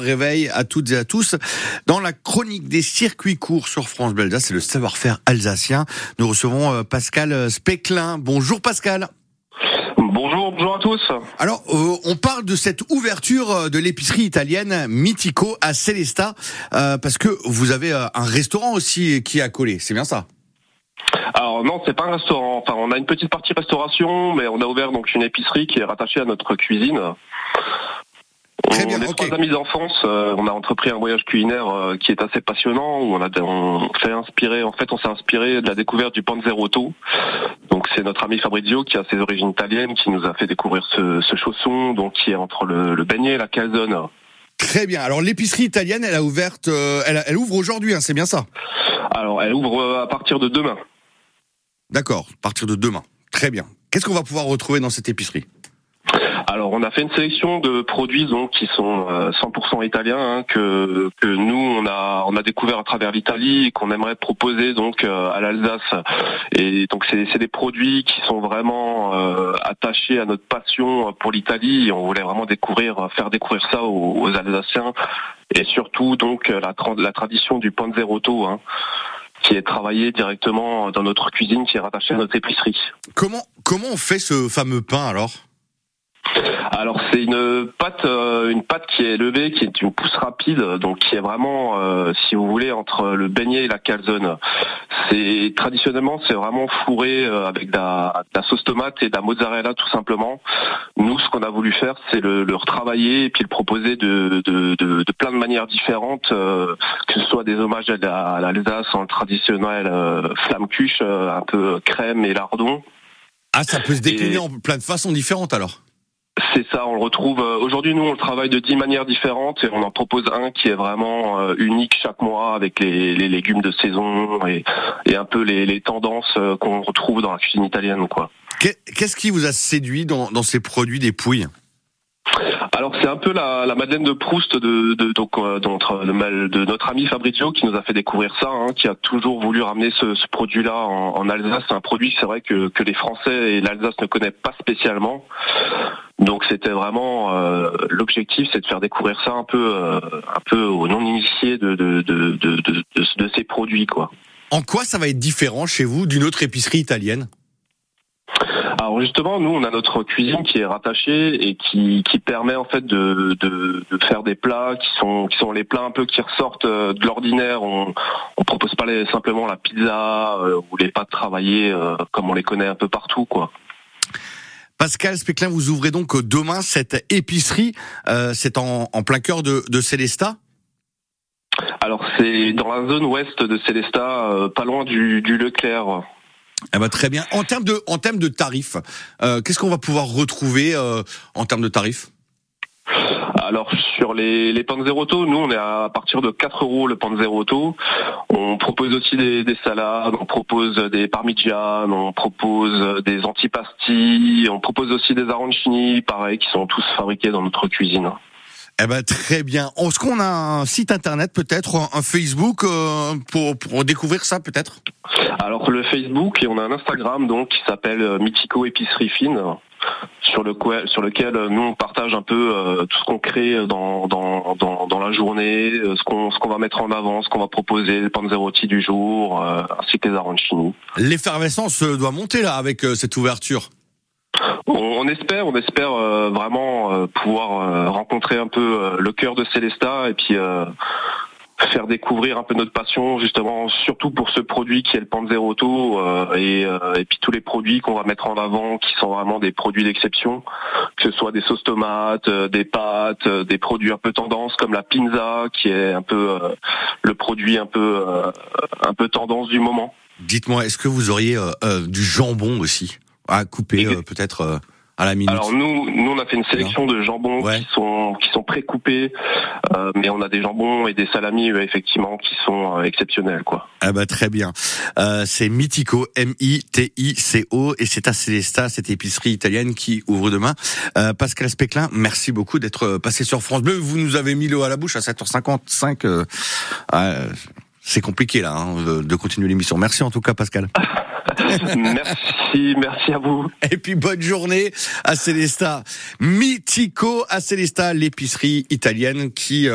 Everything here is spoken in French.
réveil à toutes et à tous. Dans la chronique des circuits courts sur France Bleu c'est le savoir-faire alsacien. Nous recevons euh, Pascal Speclin. Bonjour Pascal. Bonjour, bonjour à tous. Alors, euh, on parle de cette ouverture euh, de l'épicerie italienne Mitico à Celesta, parce que vous avez un restaurant aussi qui a collé, c'est bien ça? Alors non, c'est pas un restaurant. Enfin, on a une petite partie restauration, mais on a ouvert donc une épicerie qui est rattachée à notre cuisine. Très bien, on est trois amis d'enfance. Euh, on a entrepris un voyage culinaire euh, qui est assez passionnant où on a on fait inspirer. En fait, on s'est inspiré de la découverte du Panzerotto. Donc, c'est notre ami Fabrizio qui a ses origines italiennes qui nous a fait découvrir ce, ce chausson, donc qui est entre le, le beignet et la calzone. Très bien. Alors, l'épicerie italienne, elle a ouvert, euh, elle, elle, ouvre aujourd'hui, hein, c'est bien ça? Alors, elle ouvre à partir de demain. D'accord, à partir de demain. Très bien. Qu'est-ce qu'on va pouvoir retrouver dans cette épicerie? Alors on a fait une sélection de produits donc qui sont 100% euh, italiens hein, que nous on a on a découvert à travers l'Italie et qu'on aimerait proposer donc euh, à l'Alsace. Et donc c'est des produits qui sont vraiment euh, attachés à notre passion pour l'Italie. On voulait vraiment découvrir faire découvrir ça aux, Alsaciens. Et surtout donc la la tradition du panzerotto hein qui est travaillé directement dans notre cuisine, qui est rattaché à notre épicerie. Comment comment on fait ce fameux pain alors? Alors c'est une pâte, euh, une pâte qui est levée, qui est une pousse rapide, donc qui est vraiment, euh, si vous voulez, entre le beignet et la calzone. C'est traditionnellement c'est vraiment fourré euh, avec de la, sauce tomate et de la mozzarella tout simplement. Nous, ce qu'on a voulu faire, c'est le, le, retravailler et puis le proposer de, de, plein de manières différentes, que ce soit des hommages à l'Alsace en traditionnel flamme cuche, un peu crème et lardon. Ah, ça peut se décliner en plein de façons différentes alors? C'est ça, on le retrouve. Euh, aujourd'hui, nous, on le travaille de dix manières différentes et on en propose un qui est vraiment euh, unique chaque mois avec les, légumes de saison et, un peu les, tendances euh, qu'on retrouve dans la cuisine italienne, quoi. Qu'est-ce qui vous a séduit dans, dans ces produits des pouilles? C'est un peu la, la, Madeleine de Proust de, de, donc, euh, de, de, notre ami Fabrizio qui nous a fait découvrir ça, hein, qui a toujours voulu ramener ce, produit-là en, Alsace. C'est un produit, c'est vrai que, que les Français et l'Alsace ne connaissent pas spécialement. Donc c'était vraiment euh, l'objectif, c'est de faire découvrir ça un peu, euh, un peu aux non-initiés de, de, de, de, de ces produits, quoi. En quoi ça va être différent chez vous d'une autre épicerie italienne? Alors justement, nous, on a notre cuisine qui est rattachée et qui, qui permet en fait de, de, de, faire des plats qui sont qui sont les plats un peu qui ressortent euh, de l'ordinaire. On, on propose pas les, simplement la pizza euh, ou les pâtes travaillées euh, comme on les connaît un peu partout, quoi. Pascal Speclin, vous ouvrez donc demain cette épicerie. Euh, c'est en, en, plein cœur de, de Célesta? Alors c'est dans la zone ouest de Célesta, pas loin du, du Leclerc. Eh ben, très bien. En termes de, en termes de tarifs, euh, qu'est-ce qu'on va pouvoir retrouver euh, en termes de tarifs? Alors sur les, les panzerotto, nous on est à partir de 4 euros le panzerotto. On propose aussi des, des, salades, on propose des parmigianes, on propose des antipastilles, on propose aussi des arancini, pareil, qui sont tous fabriqués dans notre cuisine. Eh ben très bien. Est-ce qu'on a un site internet peut-être, un Facebook euh, pour, pour découvrir ça peut-être? Alors le Facebook et on a un Instagram donc qui s'appelle euh, Mythico Épicerie Fine sur le sur lequel euh, nous on partage un peu tout ce qu'on crée dans, dans, dans, dans, la journée, ce qu'on ce qu'on va mettre en avant, ce qu'on va proposer, le panzerotti du jour, ainsi que les arancini. L'effervescence doit monter là avec cette ouverture. On, espère, on espère euh, vraiment euh, pouvoir euh, rencontrer un peu le cœur de Célesta et puis faire découvrir un peu notre passion justement surtout pour ce produit qui est le Panzerotto et, et puis tous les produits qu'on va mettre en avant qui sont vraiment des produits d'exception que ce soit des sauces tomates, des pâtes, des produits un peu tendance comme la pinza qui est un peu le produit un peu un peu tendance du moment. Dites-moi, est-ce que vous auriez du jambon aussi? À couper euh, peut-être euh, à la minute Alors nous, nous on a fait une sélection de jambons qui sont qui sont pré-coupés, euh, mais on a des jambons et des salamis effectivement qui sont exceptionnels quoi. Ah bah très bien. c'est Mitico, M-I-T-I-C-O et c'est à Célesta, cette épicerie italienne qui ouvre demain. Pascal Speclin, merci beaucoup d'être passé sur France Bleu. Vous nous avez mis l'eau à la bouche à 7h55. c'est compliqué là hein, de continuer l'émission. Merci en tout cas Pascal. merci, merci à vous. Et puis bonne journée à Célesta. Mitico à Célesta, l'épicerie italienne qui euh,